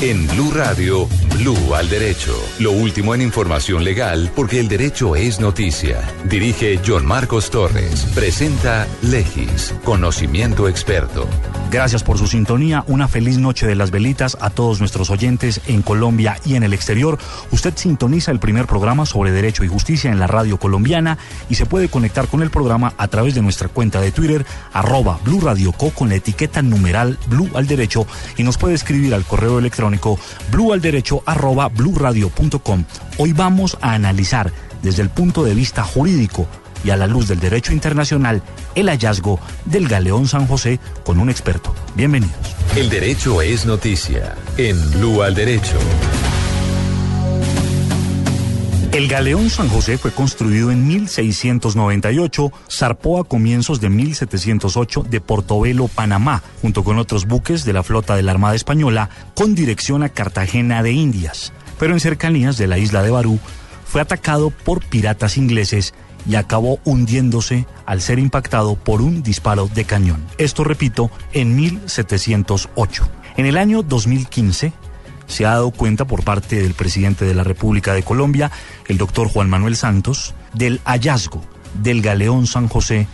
En Blue Radio, Blue al Derecho. Lo último en información legal, porque el derecho es noticia. Dirige John Marcos Torres. Presenta Legis. Conocimiento experto. Gracias por su sintonía. Una feliz noche de las velitas a todos nuestros oyentes en Colombia y en el exterior. Usted sintoniza el primer programa sobre derecho y justicia en la radio colombiana y se puede conectar con el programa a través de nuestra cuenta de Twitter, arroba Blue Radio Co con la etiqueta numeral Blue al Derecho y nos puede escribir al correo electrónico bluealderecho arroba blueradio.com. Hoy vamos a analizar desde el punto de vista jurídico y a la luz del derecho internacional el hallazgo del galeón San José con un experto. Bienvenidos. El derecho es noticia en Blue al Derecho. El galeón San José fue construido en 1698, zarpó a comienzos de 1708 de Portobelo, Panamá, junto con otros buques de la flota de la Armada Española, con dirección a Cartagena de Indias. Pero en cercanías de la isla de Barú, fue atacado por piratas ingleses y acabó hundiéndose al ser impactado por un disparo de cañón. Esto, repito, en 1708. En el año 2015, se ha dado cuenta por parte del presidente de la República de Colombia, el doctor Juan Manuel Santos, del hallazgo del galeón San José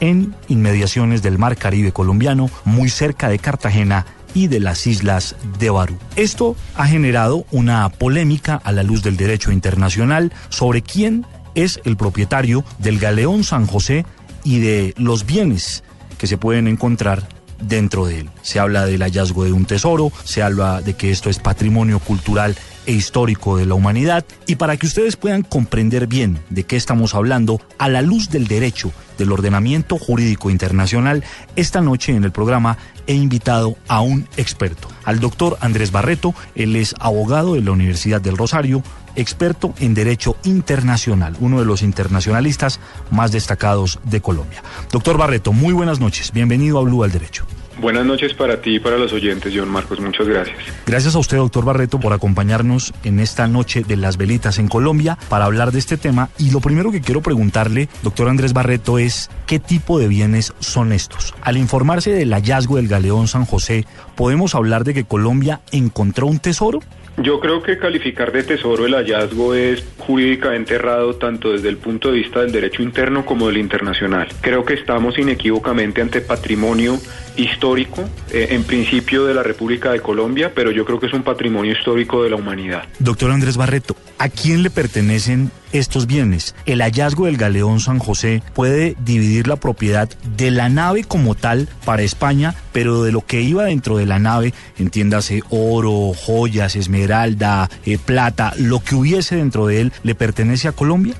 en inmediaciones del Mar Caribe colombiano, muy cerca de Cartagena y de las islas de Barú. Esto ha generado una polémica a la luz del derecho internacional sobre quién es el propietario del galeón San José y de los bienes que se pueden encontrar dentro de él. Se habla del hallazgo de un tesoro, se habla de que esto es patrimonio cultural e histórico de la humanidad y para que ustedes puedan comprender bien de qué estamos hablando a la luz del derecho del ordenamiento jurídico internacional, esta noche en el programa he invitado a un experto, al doctor Andrés Barreto, él es abogado de la Universidad del Rosario, experto en derecho internacional, uno de los internacionalistas más destacados de Colombia. Doctor Barreto, muy buenas noches, bienvenido a Blue al Derecho. Buenas noches para ti y para los oyentes, John Marcos. Muchas gracias. Gracias a usted, doctor Barreto, por acompañarnos en esta noche de las velitas en Colombia para hablar de este tema. Y lo primero que quiero preguntarle, doctor Andrés Barreto, es qué tipo de bienes son estos. Al informarse del hallazgo del galeón San José, ¿podemos hablar de que Colombia encontró un tesoro? Yo creo que calificar de tesoro el hallazgo es jurídicamente errado tanto desde el punto de vista del derecho interno como del internacional. Creo que estamos inequívocamente ante patrimonio histórico, eh, en principio de la República de Colombia, pero yo creo que es un patrimonio histórico de la humanidad. Doctor Andrés Barreto, ¿a quién le pertenecen estos bienes? El hallazgo del galeón San José puede dividir la propiedad de la nave como tal para España, pero de lo que iba dentro de la nave, entiéndase oro, joyas, esmeralda, eh, plata, lo que hubiese dentro de él, ¿le pertenece a Colombia?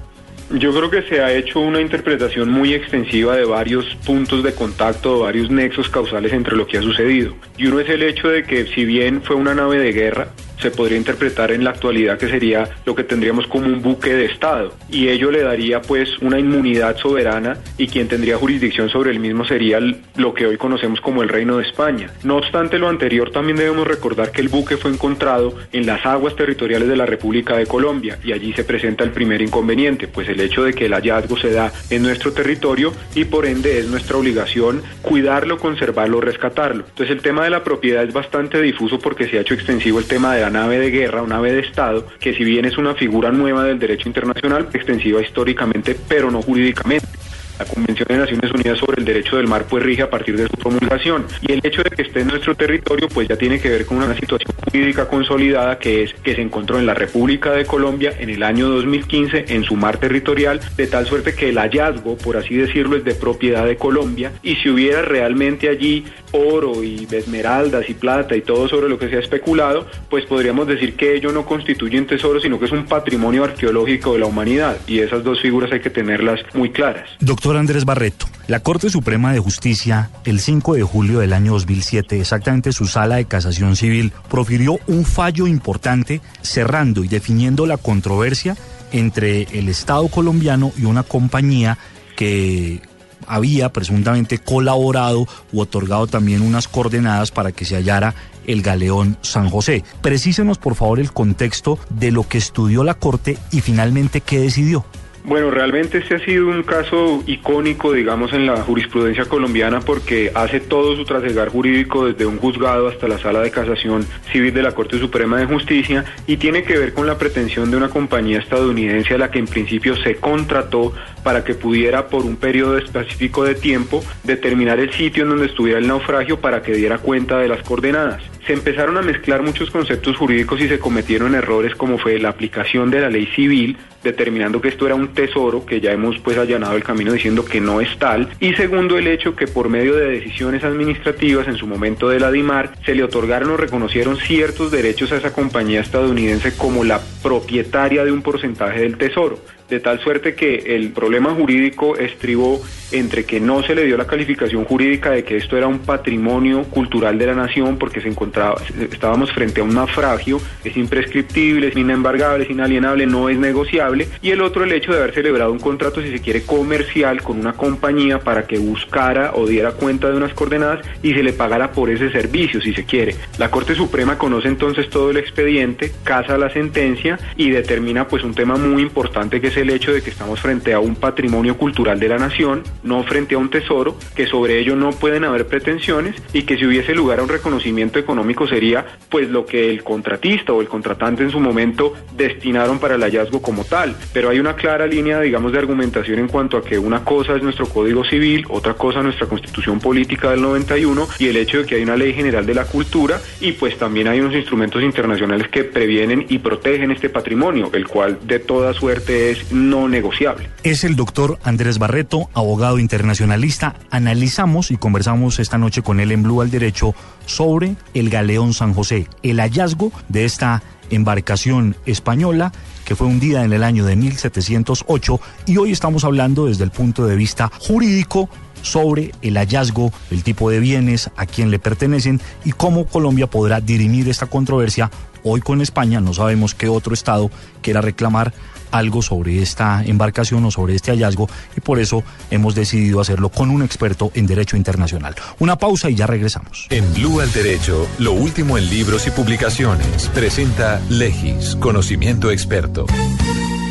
Yo creo que se ha hecho una interpretación muy extensiva de varios puntos de contacto, varios nexos causales entre lo que ha sucedido. Y uno es el hecho de que si bien fue una nave de guerra, se podría interpretar en la actualidad que sería lo que tendríamos como un buque de Estado y ello le daría pues una inmunidad soberana y quien tendría jurisdicción sobre el mismo sería lo que hoy conocemos como el Reino de España. No obstante lo anterior también debemos recordar que el buque fue encontrado en las aguas territoriales de la República de Colombia y allí se presenta el primer inconveniente, pues el hecho de que el hallazgo se da en nuestro territorio y por ende es nuestra obligación cuidarlo, conservarlo, rescatarlo. Entonces el tema de la propiedad es bastante difuso porque se ha hecho extensivo el tema de la nave de guerra o nave de Estado, que si bien es una figura nueva del derecho internacional, extensiva históricamente, pero no jurídicamente. La Convención de Naciones Unidas sobre el Derecho del Mar pues rige a partir de su promulgación y el hecho de que esté en nuestro territorio pues ya tiene que ver con una situación jurídica consolidada que es que se encontró en la República de Colombia en el año 2015 en su mar territorial de tal suerte que el hallazgo, por así decirlo, es de propiedad de Colombia y si hubiera realmente allí oro y esmeraldas y plata y todo sobre lo que se ha especulado, pues podríamos decir que ello no constituye un tesoro, sino que es un patrimonio arqueológico de la humanidad. Y esas dos figuras hay que tenerlas muy claras. Doctor Andrés Barreto, la Corte Suprema de Justicia, el 5 de julio del año 2007, exactamente su sala de casación civil, profirió un fallo importante cerrando y definiendo la controversia entre el Estado colombiano y una compañía que había presuntamente colaborado u otorgado también unas coordenadas para que se hallara el galeón San José. Precísenos por favor el contexto de lo que estudió la Corte y finalmente qué decidió. Bueno, realmente este ha sido un caso icónico, digamos, en la jurisprudencia colombiana porque hace todo su trasegar jurídico desde un juzgado hasta la sala de casación civil de la Corte Suprema de Justicia y tiene que ver con la pretensión de una compañía estadounidense a la que en principio se contrató para que pudiera por un periodo específico de tiempo determinar el sitio en donde estuviera el naufragio para que diera cuenta de las coordenadas se empezaron a mezclar muchos conceptos jurídicos y se cometieron errores como fue la aplicación de la ley civil, determinando que esto era un tesoro, que ya hemos pues allanado el camino diciendo que no es tal, y segundo el hecho que por medio de decisiones administrativas en su momento de la DIMAR se le otorgaron o reconocieron ciertos derechos a esa compañía estadounidense como la propietaria de un porcentaje del tesoro de tal suerte que el problema jurídico estribó entre que no se le dio la calificación jurídica de que esto era un patrimonio cultural de la nación porque se encontraba estábamos frente a un naufragio, es imprescriptible, es inembargable, es inalienable, no es negociable y el otro el hecho de haber celebrado un contrato si se quiere comercial con una compañía para que buscara o diera cuenta de unas coordenadas y se le pagara por ese servicio si se quiere. La Corte Suprema conoce entonces todo el expediente, casa la sentencia y determina pues un tema muy importante que es el hecho de que estamos frente a un patrimonio cultural de la nación, no frente a un tesoro, que sobre ello no pueden haber pretensiones y que si hubiese lugar a un reconocimiento económico sería pues lo que el contratista o el contratante en su momento destinaron para el hallazgo como tal. Pero hay una clara línea, digamos, de argumentación en cuanto a que una cosa es nuestro Código Civil, otra cosa nuestra Constitución Política del 91 y el hecho de que hay una Ley General de la Cultura y pues también hay unos instrumentos internacionales que previenen y protegen este patrimonio, el cual de toda suerte es no negociable. Es el doctor Andrés Barreto, abogado internacionalista. Analizamos y conversamos esta noche con él en Blue al Derecho sobre el galeón San José, el hallazgo de esta embarcación española que fue hundida en el año de 1708 y hoy estamos hablando desde el punto de vista jurídico sobre el hallazgo, el tipo de bienes, a quién le pertenecen y cómo Colombia podrá dirimir esta controversia hoy con España. No sabemos qué otro Estado quiera reclamar algo sobre esta embarcación o sobre este hallazgo y por eso hemos decidido hacerlo con un experto en Derecho Internacional. Una pausa y ya regresamos. En Blue al Derecho, lo último en libros y publicaciones, presenta Legis, conocimiento experto.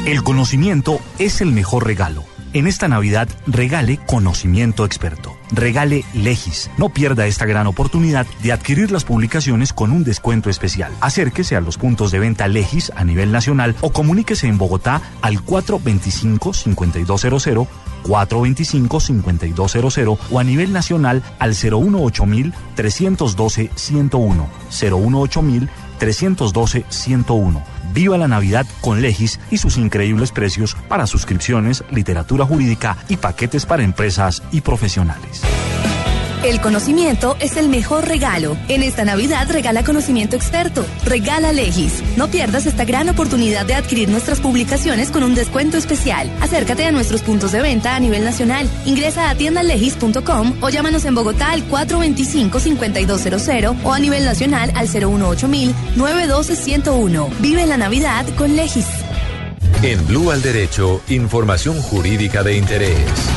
El conocimiento es el mejor regalo. En esta Navidad regale conocimiento experto. Regale Legis. No pierda esta gran oportunidad de adquirir las publicaciones con un descuento especial. Acérquese a los puntos de venta Legis a nivel nacional o comuníquese en Bogotá al 425-5200, 425-5200 o a nivel nacional al 018 312 101, 018 312 101 Viva la Navidad con Legis y sus increíbles precios para suscripciones, literatura jurídica y paquetes para empresas y profesionales. El conocimiento es el mejor regalo. En esta Navidad regala conocimiento experto. Regala Legis. No pierdas esta gran oportunidad de adquirir nuestras publicaciones con un descuento especial. Acércate a nuestros puntos de venta a nivel nacional. Ingresa a tiendalegis.com o llámanos en Bogotá al 425-5200 o a nivel nacional al 018 912 101 Vive la Navidad con Legis. En Blue al Derecho, información jurídica de interés.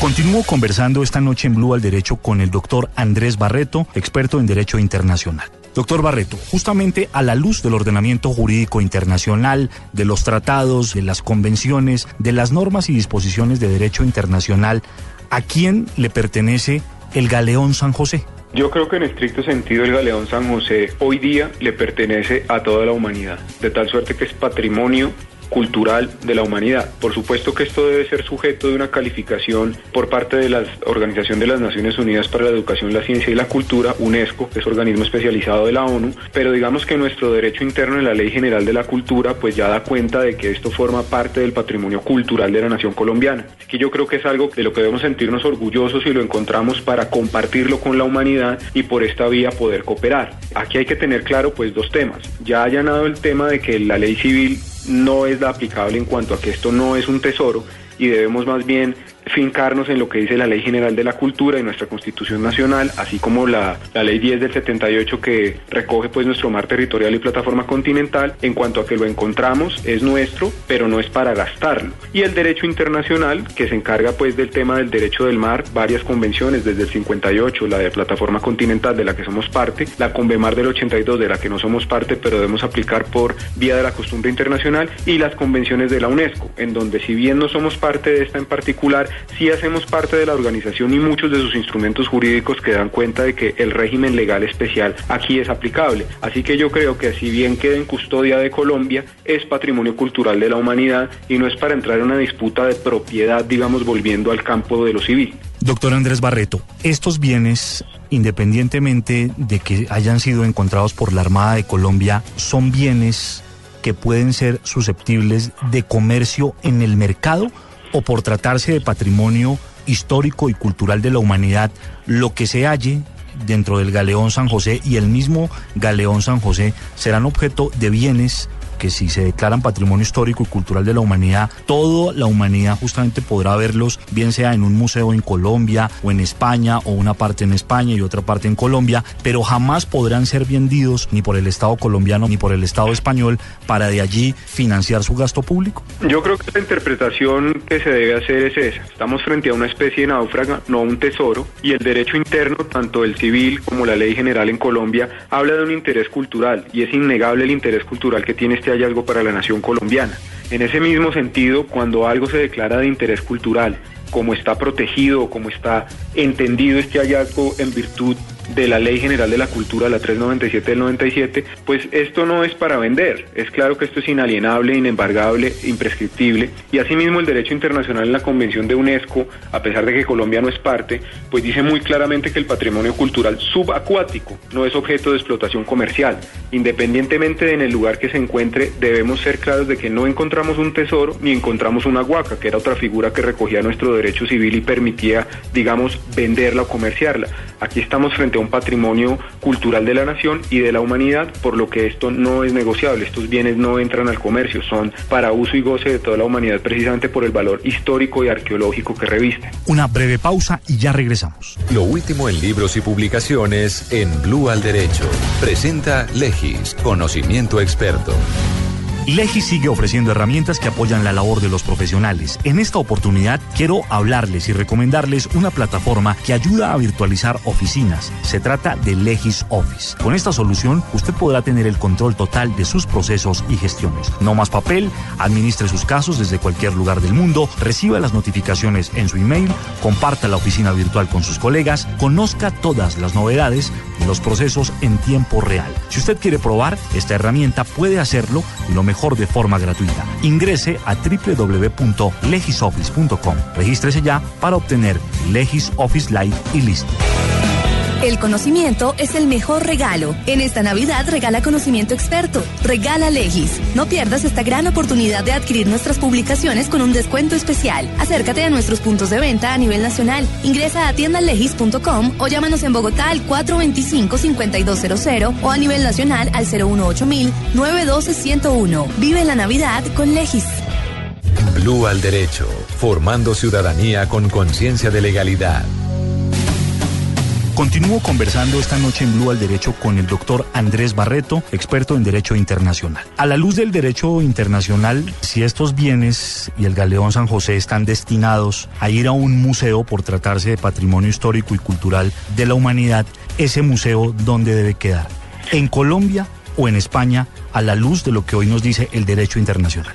Continúo conversando esta noche en Blue al Derecho con el doctor Andrés Barreto, experto en Derecho Internacional. Doctor Barreto, justamente a la luz del ordenamiento jurídico internacional, de los tratados, de las convenciones, de las normas y disposiciones de derecho internacional, ¿a quién le pertenece el galeón San José? Yo creo que en estricto sentido el galeón San José hoy día le pertenece a toda la humanidad, de tal suerte que es patrimonio cultural de la humanidad. Por supuesto que esto debe ser sujeto de una calificación por parte de la Organización de las Naciones Unidas para la Educación, la Ciencia y la Cultura, UNESCO, que es organismo especializado de la ONU, pero digamos que nuestro derecho interno en la Ley General de la Cultura pues ya da cuenta de que esto forma parte del patrimonio cultural de la nación colombiana. Así que yo creo que es algo de lo que debemos sentirnos orgullosos y lo encontramos para compartirlo con la humanidad y por esta vía poder cooperar. Aquí hay que tener claro pues dos temas. Ya allanado el tema de que la ley civil no es la aplicable en cuanto a que esto no es un tesoro y debemos más bien fincarnos en lo que dice la Ley General de la Cultura y nuestra Constitución Nacional, así como la, la Ley 10 del 78 que recoge pues nuestro mar territorial y plataforma continental, en cuanto a que lo encontramos, es nuestro, pero no es para gastarlo. Y el derecho internacional, que se encarga pues del tema del derecho del mar, varias convenciones desde el 58, la de plataforma continental de la que somos parte, la Convemar del 82 de la que no somos parte, pero debemos aplicar por vía de la costumbre internacional, y las convenciones de la UNESCO, en donde si bien no somos parte de esta en particular, sí hacemos parte de la organización y muchos de sus instrumentos jurídicos que dan cuenta de que el régimen legal especial aquí es aplicable. Así que yo creo que si bien queda en custodia de Colombia, es patrimonio cultural de la humanidad y no es para entrar en una disputa de propiedad, digamos, volviendo al campo de lo civil. Doctor Andrés Barreto, estos bienes, independientemente de que hayan sido encontrados por la Armada de Colombia, son bienes que pueden ser susceptibles de comercio en el mercado o por tratarse de patrimonio histórico y cultural de la humanidad, lo que se halle dentro del galeón San José y el mismo galeón San José serán objeto de bienes que si se declaran patrimonio histórico y cultural de la humanidad, toda la humanidad justamente podrá verlos, bien sea en un museo en Colombia o en España o una parte en España y otra parte en Colombia, pero jamás podrán ser vendidos ni por el Estado colombiano ni por el Estado español para de allí financiar su gasto público? Yo creo que la interpretación que se debe hacer es esa. Estamos frente a una especie de náufraga, no un tesoro, y el derecho interno, tanto el civil como la ley general en Colombia, habla de un interés cultural y es innegable el interés cultural que tiene este hallazgo para la nación colombiana. En ese mismo sentido, cuando algo se declara de interés cultural, como está protegido como está entendido este hallazgo en virtud de la Ley General de la Cultura, la 397 del 97, pues esto no es para vender. Es claro que esto es inalienable, inembargable, imprescriptible. Y asimismo el derecho internacional en la Convención de UNESCO, a pesar de que Colombia no es parte, pues dice muy claramente que el patrimonio cultural subacuático no es objeto de explotación comercial. Independientemente de en el lugar que se encuentre, debemos ser claros de que no encontramos un tesoro ni encontramos una huaca, que era otra figura que recogía nuestro derecho civil y permitía, digamos, venderla o comerciarla. Aquí estamos frente a un patrimonio cultural de la nación y de la humanidad, por lo que esto no es negociable. Estos bienes no entran al comercio, son para uso y goce de toda la humanidad precisamente por el valor histórico y arqueológico que revisten. Una breve pausa y ya regresamos. Lo último en libros y publicaciones en Blue al Derecho. Presenta Legis, conocimiento experto. Legi sigue ofreciendo herramientas que apoyan la labor de los profesionales. En esta oportunidad quiero hablarles y recomendarles una plataforma que ayuda a virtualizar oficinas. Se trata de Legis Office. Con esta solución usted podrá tener el control total de sus procesos y gestiones. No más papel, administre sus casos desde cualquier lugar del mundo, reciba las notificaciones en su email, comparta la oficina virtual con sus colegas, conozca todas las novedades y los procesos en tiempo real. Si usted quiere probar esta herramienta puede hacerlo y lo mejor de forma gratuita. Ingrese a www.legisoffice.com. Regístrese ya para obtener Legis Office Lite y listo. El conocimiento es el mejor regalo. En esta Navidad regala conocimiento experto. Regala Legis. No pierdas esta gran oportunidad de adquirir nuestras publicaciones con un descuento especial. Acércate a nuestros puntos de venta a nivel nacional. Ingresa a tiendalegis.com o llámanos en Bogotá al 425-5200 o a nivel nacional al 018 912 101 Vive la Navidad con Legis. Blue al Derecho, formando ciudadanía con conciencia de legalidad. Continúo conversando esta noche en Blue al Derecho con el doctor Andrés Barreto, experto en Derecho Internacional. A la luz del derecho internacional, si estos bienes y el Galeón San José están destinados a ir a un museo por tratarse de patrimonio histórico y cultural de la humanidad, ese museo, ¿dónde debe quedar? ¿En Colombia o en España a la luz de lo que hoy nos dice el derecho internacional?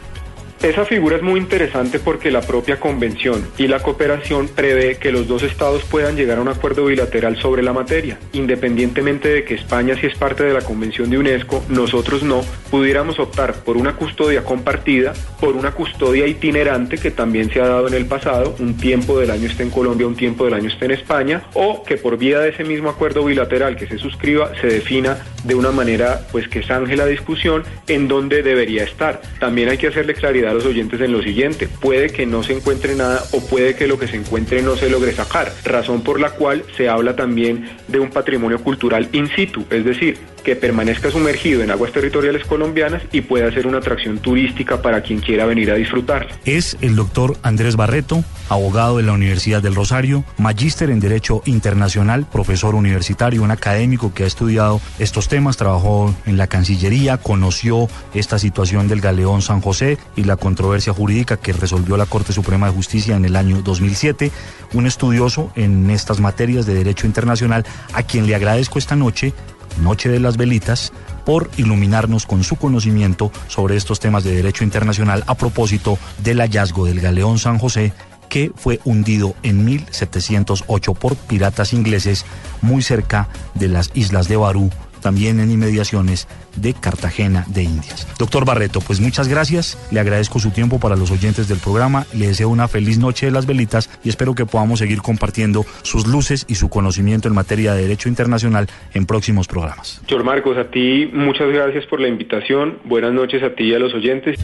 Esa figura es muy interesante porque la propia convención y la cooperación prevé que los dos estados puedan llegar a un acuerdo bilateral sobre la materia, independientemente de que España si es parte de la convención de UNESCO, nosotros no, pudiéramos optar por una custodia compartida, por una custodia itinerante que también se ha dado en el pasado, un tiempo del año esté en Colombia, un tiempo del año esté en España, o que por vía de ese mismo acuerdo bilateral que se suscriba se defina de una manera pues que zanje la discusión en donde debería estar. También hay que hacerle claridad a los oyentes en lo siguiente, puede que no se encuentre nada o puede que lo que se encuentre no se logre sacar, razón por la cual se habla también de un patrimonio cultural in situ, es decir, que permanezca sumergido en aguas territoriales colombianas y pueda ser una atracción turística para quien quiera venir a disfrutar. Es el doctor Andrés Barreto, abogado de la Universidad del Rosario, magíster en Derecho Internacional, profesor universitario, un académico que ha estudiado estos temas, trabajó en la Cancillería, conoció esta situación del galeón San José y la controversia jurídica que resolvió la Corte Suprema de Justicia en el año 2007, un estudioso en estas materias de Derecho Internacional, a quien le agradezco esta noche Noche de las Velitas, por iluminarnos con su conocimiento sobre estos temas de derecho internacional a propósito del hallazgo del galeón San José que fue hundido en 1708 por piratas ingleses muy cerca de las islas de Barú también en inmediaciones de Cartagena de Indias. Doctor Barreto, pues muchas gracias, le agradezco su tiempo para los oyentes del programa, le deseo una feliz noche de las velitas y espero que podamos seguir compartiendo sus luces y su conocimiento en materia de derecho internacional en próximos programas. George Marcos, a ti muchas gracias por la invitación, buenas noches a ti y a los oyentes.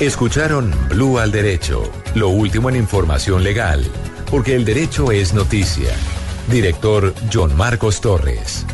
Escucharon Blue al Derecho, lo último en información legal, porque el derecho es noticia. Director John Marcos Torres.